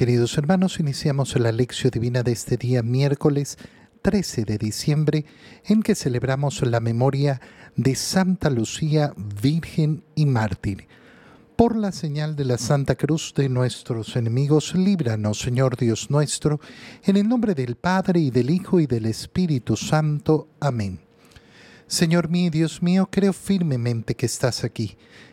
Queridos hermanos, iniciamos la lección divina de este día miércoles 13 de diciembre en que celebramos la memoria de Santa Lucía, Virgen y Mártir. Por la señal de la Santa Cruz de nuestros enemigos, líbranos, Señor Dios nuestro, en el nombre del Padre y del Hijo y del Espíritu Santo. Amén. Señor mío, Dios mío, creo firmemente que estás aquí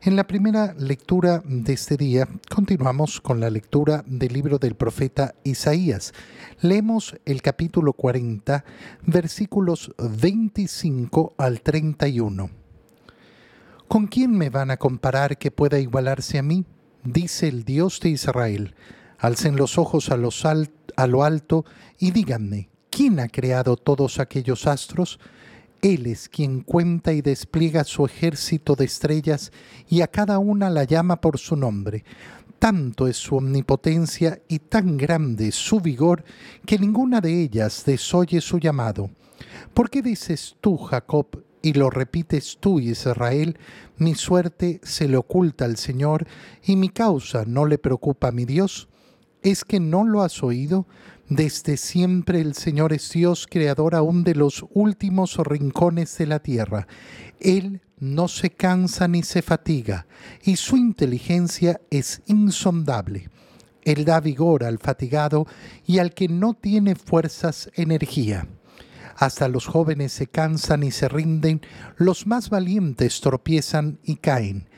En la primera lectura de este día continuamos con la lectura del libro del profeta Isaías. Leemos el capítulo 40, versículos 25 al 31. ¿Con quién me van a comparar que pueda igualarse a mí? Dice el Dios de Israel. Alcen los ojos a, a lo alto y díganme, ¿quién ha creado todos aquellos astros? Él es quien cuenta y despliega su ejército de estrellas y a cada una la llama por su nombre. Tanto es su omnipotencia y tan grande su vigor que ninguna de ellas desoye su llamado. ¿Por qué dices tú, Jacob, y lo repites tú, Israel, mi suerte se le oculta al Señor y mi causa no le preocupa a mi Dios? ¿Es que no lo has oído? Desde siempre el Señor es Dios, creador aún de los últimos rincones de la tierra. Él no se cansa ni se fatiga, y su inteligencia es insondable. Él da vigor al fatigado y al que no tiene fuerzas energía. Hasta los jóvenes se cansan y se rinden, los más valientes tropiezan y caen,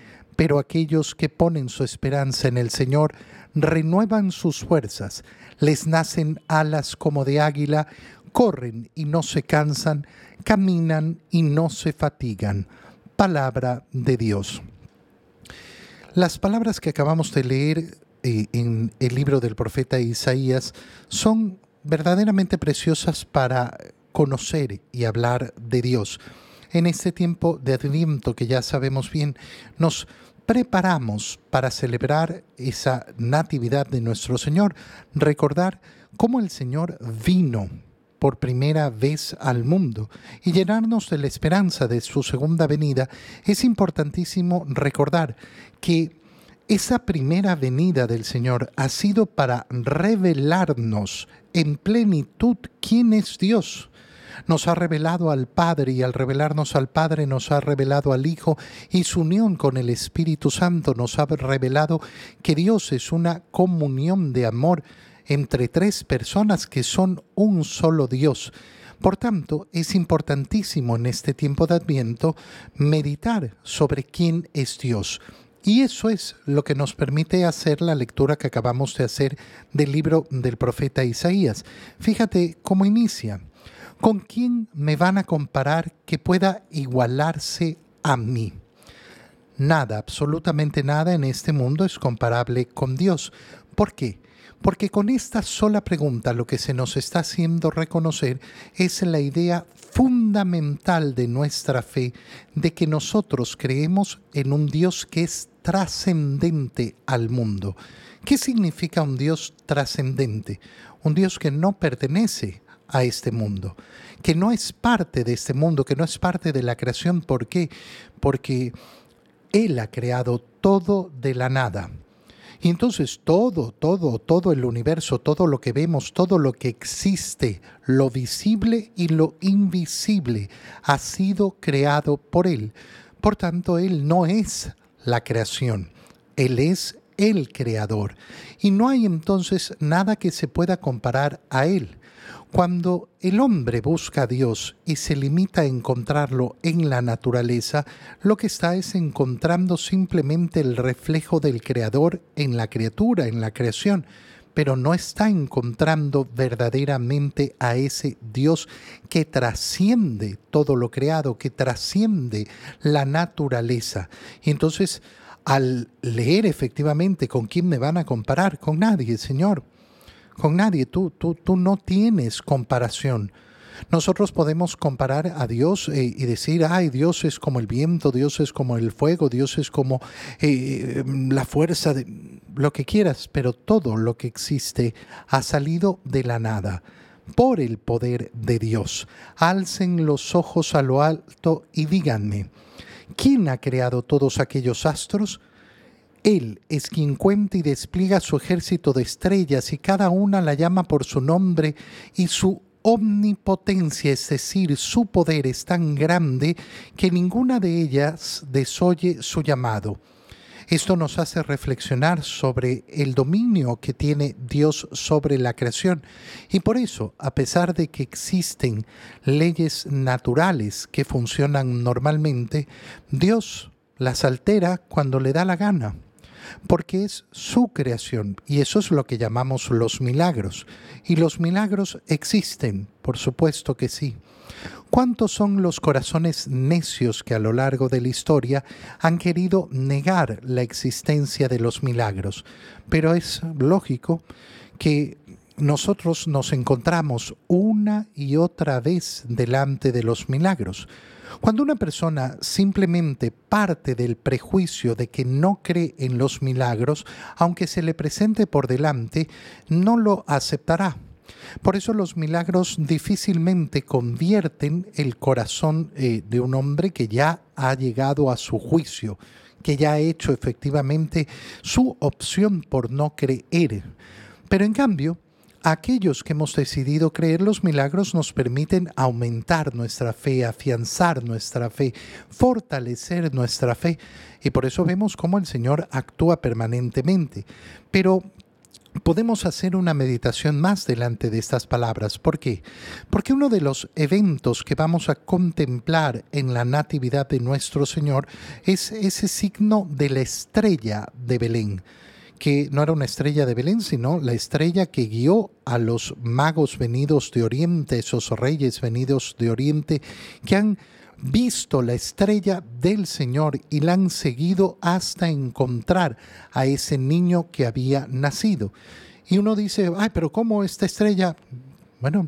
pero aquellos que ponen su esperanza en el Señor renuevan sus fuerzas, les nacen alas como de águila, corren y no se cansan, caminan y no se fatigan. Palabra de Dios. Las palabras que acabamos de leer eh, en el libro del profeta Isaías son verdaderamente preciosas para conocer y hablar de Dios. En este tiempo de adviento que ya sabemos bien, nos preparamos para celebrar esa natividad de nuestro Señor, recordar cómo el Señor vino por primera vez al mundo y llenarnos de la esperanza de su segunda venida, es importantísimo recordar que esa primera venida del Señor ha sido para revelarnos en plenitud quién es Dios nos ha revelado al Padre y al revelarnos al Padre nos ha revelado al Hijo y su unión con el Espíritu Santo nos ha revelado que Dios es una comunión de amor entre tres personas que son un solo Dios. Por tanto, es importantísimo en este tiempo de Adviento meditar sobre quién es Dios. Y eso es lo que nos permite hacer la lectura que acabamos de hacer del libro del profeta Isaías. Fíjate cómo inicia. ¿Con quién me van a comparar que pueda igualarse a mí? Nada, absolutamente nada en este mundo es comparable con Dios. ¿Por qué? Porque con esta sola pregunta lo que se nos está haciendo reconocer es la idea fundamental de nuestra fe de que nosotros creemos en un Dios que es trascendente al mundo. ¿Qué significa un Dios trascendente? Un Dios que no pertenece a este mundo, que no es parte de este mundo, que no es parte de la creación. ¿Por qué? Porque Él ha creado todo de la nada. Y entonces todo, todo, todo el universo, todo lo que vemos, todo lo que existe, lo visible y lo invisible, ha sido creado por Él. Por tanto, Él no es la creación, Él es el creador. Y no hay entonces nada que se pueda comparar a Él. Cuando el hombre busca a Dios y se limita a encontrarlo en la naturaleza, lo que está es encontrando simplemente el reflejo del Creador en la criatura, en la creación, pero no está encontrando verdaderamente a ese Dios que trasciende todo lo creado, que trasciende la naturaleza. Y entonces, al leer efectivamente con quién me van a comparar, con nadie, Señor con nadie. Tú, tú, tú no tienes comparación. Nosotros podemos comparar a Dios eh, y decir, ay, Dios es como el viento, Dios es como el fuego, Dios es como eh, la fuerza, de lo que quieras, pero todo lo que existe ha salido de la nada por el poder de Dios. Alcen los ojos a lo alto y díganme, ¿quién ha creado todos aquellos astros? Él es quien cuenta y despliega su ejército de estrellas y cada una la llama por su nombre y su omnipotencia, es decir, su poder es tan grande que ninguna de ellas desoye su llamado. Esto nos hace reflexionar sobre el dominio que tiene Dios sobre la creación. Y por eso, a pesar de que existen leyes naturales que funcionan normalmente, Dios las altera cuando le da la gana porque es su creación y eso es lo que llamamos los milagros. Y los milagros existen, por supuesto que sí. ¿Cuántos son los corazones necios que a lo largo de la historia han querido negar la existencia de los milagros? Pero es lógico que nosotros nos encontramos una y otra vez delante de los milagros. Cuando una persona simplemente parte del prejuicio de que no cree en los milagros, aunque se le presente por delante, no lo aceptará. Por eso los milagros difícilmente convierten el corazón eh, de un hombre que ya ha llegado a su juicio, que ya ha hecho efectivamente su opción por no creer. Pero en cambio, aquellos que hemos decidido creer los milagros nos permiten aumentar nuestra fe, afianzar nuestra fe, fortalecer nuestra fe. Y por eso vemos cómo el Señor actúa permanentemente. Pero podemos hacer una meditación más delante de estas palabras. ¿Por qué? Porque uno de los eventos que vamos a contemplar en la Natividad de nuestro Señor es ese signo de la estrella de Belén que no era una estrella de Belén, sino la estrella que guió a los magos venidos de Oriente, esos reyes venidos de Oriente, que han visto la estrella del Señor y la han seguido hasta encontrar a ese niño que había nacido. Y uno dice, ay, pero ¿cómo esta estrella? Bueno,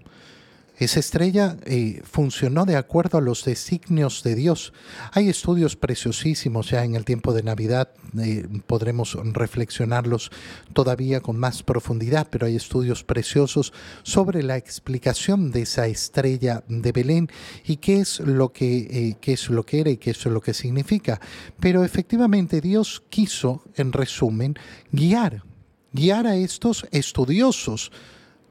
esa estrella eh, funcionó de acuerdo a los designios de Dios. Hay estudios preciosísimos ya en el tiempo de Navidad, eh, podremos reflexionarlos todavía con más profundidad, pero hay estudios preciosos sobre la explicación de esa estrella de Belén y qué es lo que, eh, qué es lo que era y qué es lo que significa. Pero efectivamente Dios quiso, en resumen, guiar, guiar a estos estudiosos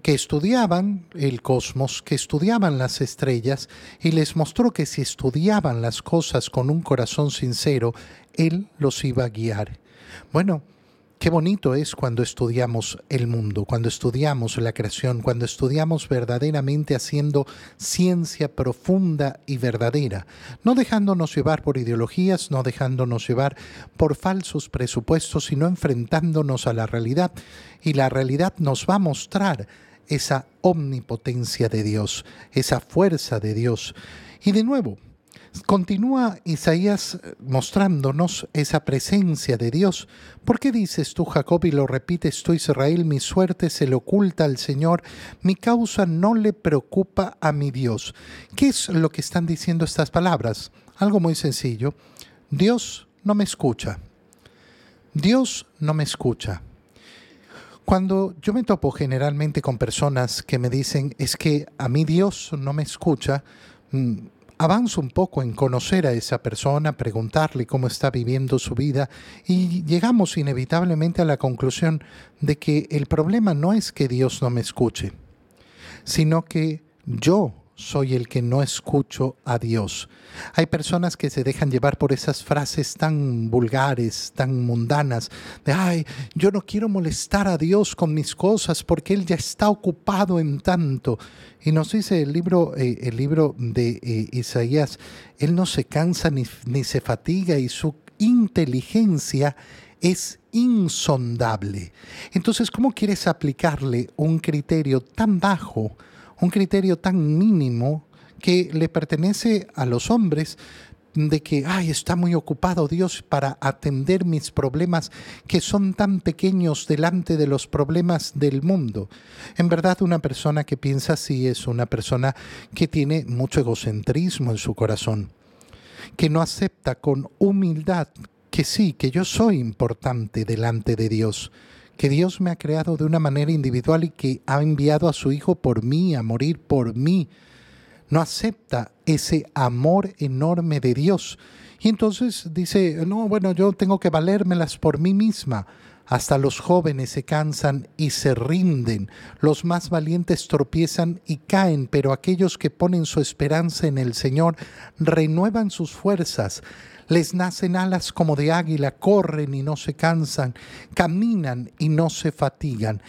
que estudiaban el cosmos, que estudiaban las estrellas, y les mostró que si estudiaban las cosas con un corazón sincero, Él los iba a guiar. Bueno, qué bonito es cuando estudiamos el mundo, cuando estudiamos la creación, cuando estudiamos verdaderamente haciendo ciencia profunda y verdadera, no dejándonos llevar por ideologías, no dejándonos llevar por falsos presupuestos, sino enfrentándonos a la realidad. Y la realidad nos va a mostrar esa omnipotencia de Dios, esa fuerza de Dios. Y de nuevo, continúa Isaías mostrándonos esa presencia de Dios. ¿Por qué dices tú, Jacob, y lo repites tú, Israel, mi suerte se le oculta al Señor, mi causa no le preocupa a mi Dios? ¿Qué es lo que están diciendo estas palabras? Algo muy sencillo. Dios no me escucha. Dios no me escucha. Cuando yo me topo generalmente con personas que me dicen, es que a mí Dios no me escucha, mm, avanzo un poco en conocer a esa persona, preguntarle cómo está viviendo su vida y llegamos inevitablemente a la conclusión de que el problema no es que Dios no me escuche, sino que yo soy el que no escucho a Dios. Hay personas que se dejan llevar por esas frases tan vulgares, tan mundanas, de, ay, yo no quiero molestar a Dios con mis cosas porque Él ya está ocupado en tanto. Y nos dice el libro, eh, el libro de eh, Isaías, Él no se cansa ni, ni se fatiga y su inteligencia es insondable. Entonces, ¿cómo quieres aplicarle un criterio tan bajo? Un criterio tan mínimo que le pertenece a los hombres, de que, ay, está muy ocupado Dios para atender mis problemas que son tan pequeños delante de los problemas del mundo. En verdad, una persona que piensa así es una persona que tiene mucho egocentrismo en su corazón, que no acepta con humildad que sí, que yo soy importante delante de Dios, que Dios me ha creado de una manera individual y que ha enviado a su Hijo por mí, a morir por mí. No acepta ese amor enorme de Dios. Y entonces dice, no, bueno, yo tengo que valérmelas por mí misma. Hasta los jóvenes se cansan y se rinden, los más valientes tropiezan y caen, pero aquellos que ponen su esperanza en el Señor renuevan sus fuerzas, les nacen alas como de águila, corren y no se cansan, caminan y no se fatigan.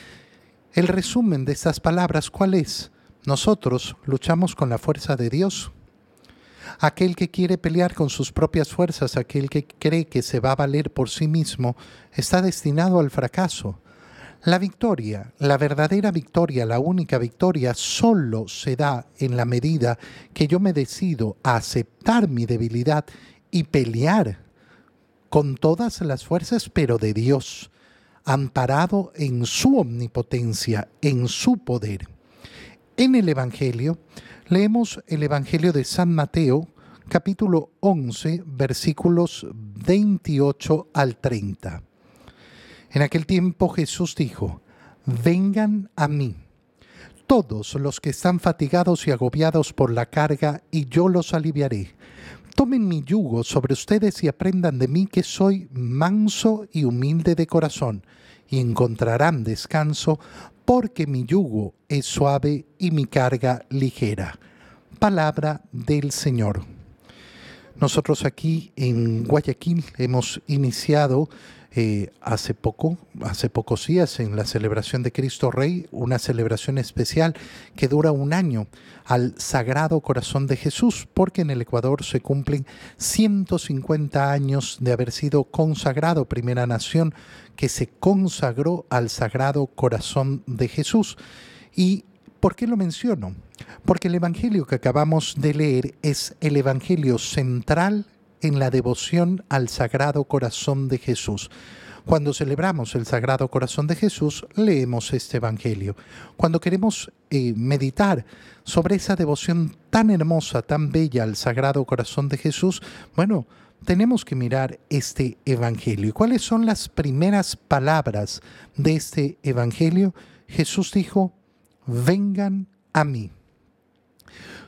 El resumen de estas palabras, ¿cuál es? Nosotros luchamos con la fuerza de Dios. Aquel que quiere pelear con sus propias fuerzas, aquel que cree que se va a valer por sí mismo, está destinado al fracaso. La victoria, la verdadera victoria, la única victoria, solo se da en la medida que yo me decido a aceptar mi debilidad y pelear con todas las fuerzas, pero de Dios, amparado en su omnipotencia, en su poder. En el Evangelio, leemos el Evangelio de San Mateo, capítulo 11, versículos 28 al 30. En aquel tiempo Jesús dijo, vengan a mí, todos los que están fatigados y agobiados por la carga, y yo los aliviaré. Tomen mi yugo sobre ustedes y aprendan de mí que soy manso y humilde de corazón, y encontrarán descanso, porque mi yugo es suave y mi carga ligera. Palabra del Señor. Nosotros aquí en Guayaquil hemos iniciado eh, hace poco, hace pocos días, en la celebración de Cristo Rey, una celebración especial que dura un año al Sagrado Corazón de Jesús, porque en el Ecuador se cumplen 150 años de haber sido consagrado, primera nación que se consagró al Sagrado Corazón de Jesús. ¿Y por qué lo menciono? Porque el Evangelio que acabamos de leer es el Evangelio central en la devoción al Sagrado Corazón de Jesús. Cuando celebramos el Sagrado Corazón de Jesús, leemos este Evangelio. Cuando queremos eh, meditar sobre esa devoción tan hermosa, tan bella al Sagrado Corazón de Jesús, bueno, tenemos que mirar este Evangelio. ¿Y cuáles son las primeras palabras de este Evangelio? Jesús dijo, vengan a mí.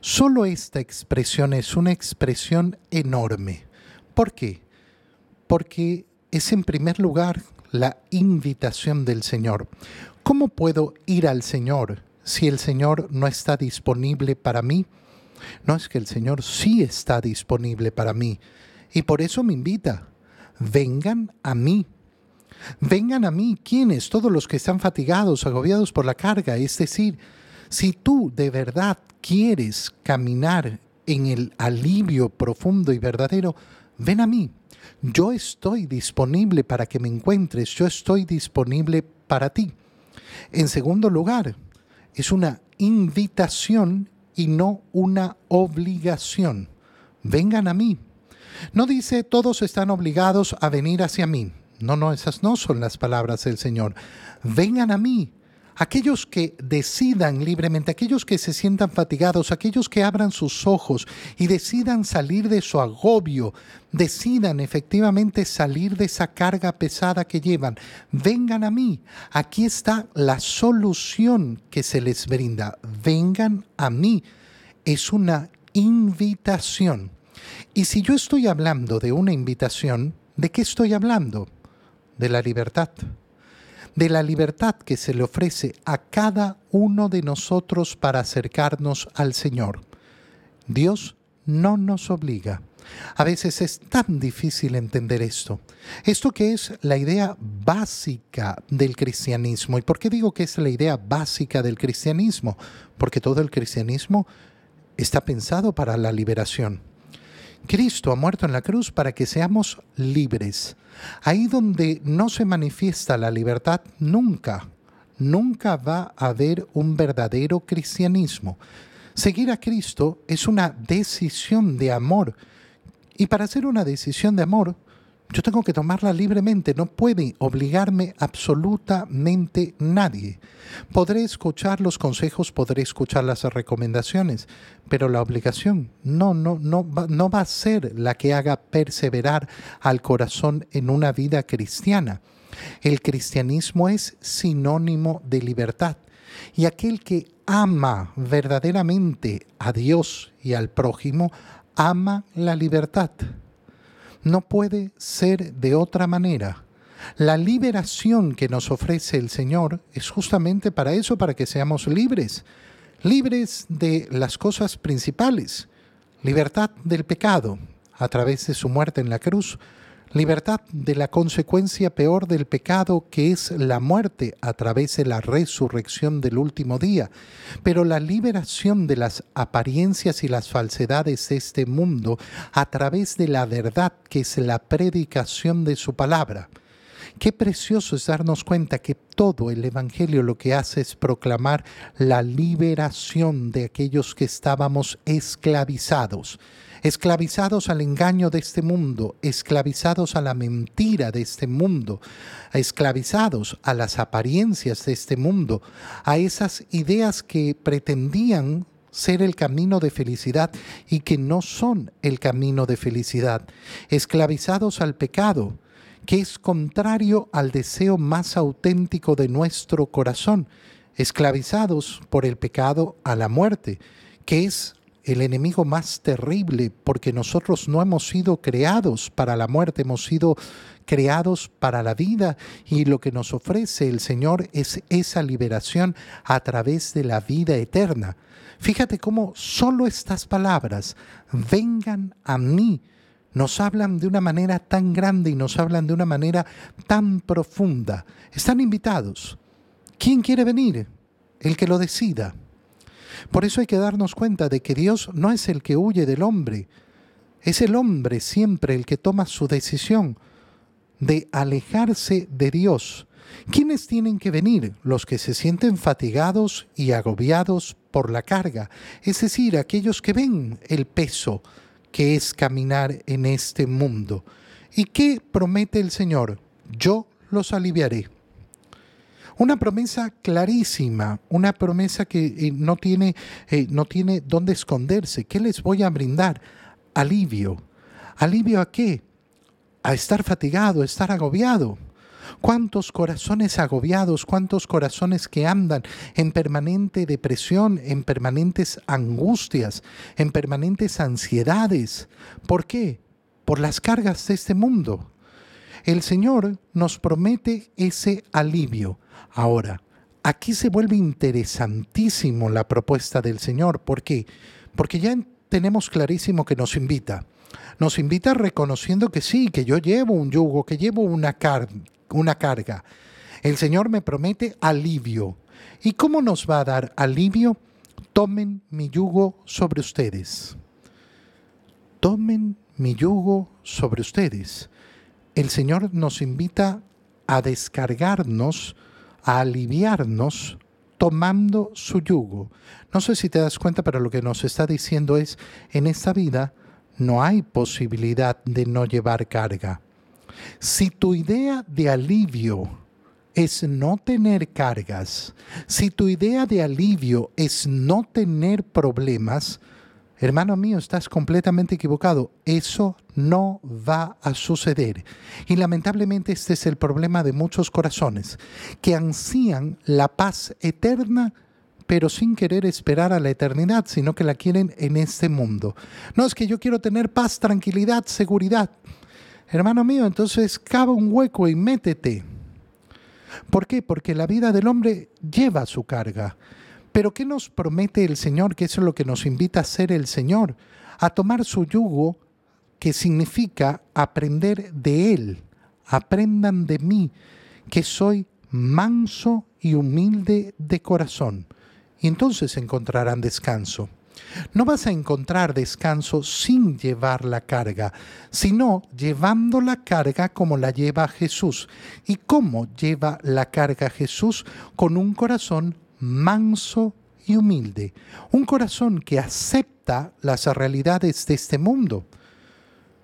Solo esta expresión es una expresión enorme. ¿Por qué? Porque es en primer lugar la invitación del Señor. ¿Cómo puedo ir al Señor si el Señor no está disponible para mí? No es que el Señor sí está disponible para mí y por eso me invita. Vengan a mí. Vengan a mí, ¿quiénes? Todos los que están fatigados, agobiados por la carga, es decir, si tú de verdad quieres caminar en el alivio profundo y verdadero, ven a mí. Yo estoy disponible para que me encuentres, yo estoy disponible para ti. En segundo lugar, es una invitación y no una obligación. Vengan a mí. No dice todos están obligados a venir hacia mí. No, no, esas no son las palabras del Señor. Vengan a mí aquellos que decidan libremente, aquellos que se sientan fatigados, aquellos que abran sus ojos y decidan salir de su agobio, decidan efectivamente salir de esa carga pesada que llevan, vengan a mí. Aquí está la solución que se les brinda. Vengan a mí. Es una invitación. Y si yo estoy hablando de una invitación, ¿de qué estoy hablando? De la libertad de la libertad que se le ofrece a cada uno de nosotros para acercarnos al Señor. Dios no nos obliga. A veces es tan difícil entender esto. Esto que es la idea básica del cristianismo. ¿Y por qué digo que es la idea básica del cristianismo? Porque todo el cristianismo está pensado para la liberación. Cristo ha muerto en la cruz para que seamos libres. Ahí donde no se manifiesta la libertad, nunca, nunca va a haber un verdadero cristianismo. Seguir a Cristo es una decisión de amor Y para hacer una decisión de amor, yo tengo que tomarla libremente, no puede obligarme absolutamente nadie. Podré escuchar los consejos, podré escuchar las recomendaciones, pero la obligación no, no, no, no va a ser la que haga perseverar al corazón en una vida cristiana. El cristianismo es sinónimo de libertad y aquel que ama verdaderamente a Dios y al prójimo, ama la libertad. No puede ser de otra manera. La liberación que nos ofrece el Señor es justamente para eso, para que seamos libres, libres de las cosas principales, libertad del pecado a través de su muerte en la cruz, libertad de la consecuencia peor del pecado que es la muerte a través de la resurrección del último día, pero la liberación de las apariencias y las falsedades de este mundo a través de la verdad que es la predicación de su palabra. Qué precioso es darnos cuenta que todo el Evangelio lo que hace es proclamar la liberación de aquellos que estábamos esclavizados. Esclavizados al engaño de este mundo, esclavizados a la mentira de este mundo, esclavizados a las apariencias de este mundo, a esas ideas que pretendían ser el camino de felicidad y que no son el camino de felicidad, esclavizados al pecado, que es contrario al deseo más auténtico de nuestro corazón, esclavizados por el pecado a la muerte, que es el enemigo más terrible, porque nosotros no hemos sido creados para la muerte, hemos sido creados para la vida y lo que nos ofrece el Señor es esa liberación a través de la vida eterna. Fíjate cómo solo estas palabras, vengan a mí, nos hablan de una manera tan grande y nos hablan de una manera tan profunda. Están invitados. ¿Quién quiere venir? El que lo decida. Por eso hay que darnos cuenta de que Dios no es el que huye del hombre, es el hombre siempre el que toma su decisión de alejarse de Dios. ¿Quiénes tienen que venir? Los que se sienten fatigados y agobiados por la carga, es decir, aquellos que ven el peso que es caminar en este mundo. ¿Y qué promete el Señor? Yo los aliviaré. Una promesa clarísima, una promesa que eh, no, tiene, eh, no tiene dónde esconderse. ¿Qué les voy a brindar? Alivio. ¿Alivio a qué? A estar fatigado, a estar agobiado. ¿Cuántos corazones agobiados, cuántos corazones que andan en permanente depresión, en permanentes angustias, en permanentes ansiedades? ¿Por qué? Por las cargas de este mundo. El Señor nos promete ese alivio. Ahora, aquí se vuelve interesantísimo la propuesta del Señor. ¿Por qué? Porque ya tenemos clarísimo que nos invita. Nos invita reconociendo que sí, que yo llevo un yugo, que llevo una, carga. El Señor me promete alivio. ¿Y cómo nos va a dar alivio? Tomen mi yugo sobre ustedes. Tomen mi yugo sobre ustedes el Señor nos invita a descargarnos, a aliviarnos tomando su yugo. No sé si te das cuenta, pero lo que nos está diciendo es, en esta vida no hay posibilidad de no llevar carga. Si tu idea de alivio es no tener cargas, si tu idea de alivio es no tener problemas, Hermano mío, estás completamente equivocado. Eso no va a suceder. Y lamentablemente este es el problema de muchos corazones, que ansían la paz eterna, pero sin querer esperar a la eternidad, sino que la quieren en este mundo. No es que yo quiero tener paz, tranquilidad, seguridad. Hermano mío, entonces cava un hueco y métete. ¿Por qué? Porque la vida del hombre lleva su carga. Pero ¿qué nos promete el Señor? Que es lo que nos invita a hacer el Señor, a tomar su yugo, que significa aprender de Él. Aprendan de mí, que soy manso y humilde de corazón. Y entonces encontrarán descanso. No vas a encontrar descanso sin llevar la carga, sino llevando la carga como la lleva Jesús. ¿Y cómo lleva la carga Jesús? Con un corazón manso y humilde, un corazón que acepta las realidades de este mundo.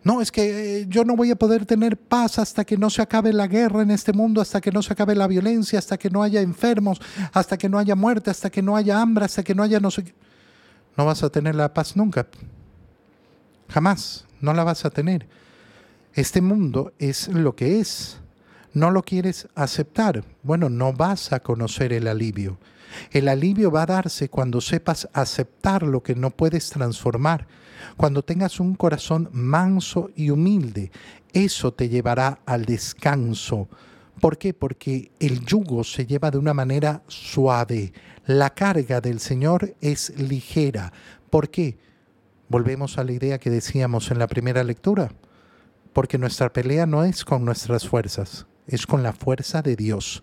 No, es que eh, yo no voy a poder tener paz hasta que no se acabe la guerra en este mundo, hasta que no se acabe la violencia, hasta que no haya enfermos, hasta que no haya muerte, hasta que no haya hambre, hasta que no haya no sé qué. No vas a tener la paz nunca. Jamás, no la vas a tener. Este mundo es lo que es. No lo quieres aceptar. Bueno, no vas a conocer el alivio. El alivio va a darse cuando sepas aceptar lo que no puedes transformar, cuando tengas un corazón manso y humilde. Eso te llevará al descanso. ¿Por qué? Porque el yugo se lleva de una manera suave. La carga del Señor es ligera. ¿Por qué? Volvemos a la idea que decíamos en la primera lectura. Porque nuestra pelea no es con nuestras fuerzas, es con la fuerza de Dios.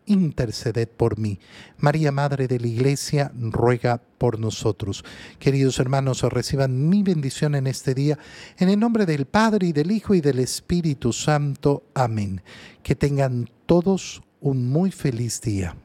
interceded por mí. María, Madre de la Iglesia, ruega por nosotros. Queridos hermanos, reciban mi bendición en este día, en el nombre del Padre y del Hijo y del Espíritu Santo. Amén. Que tengan todos un muy feliz día.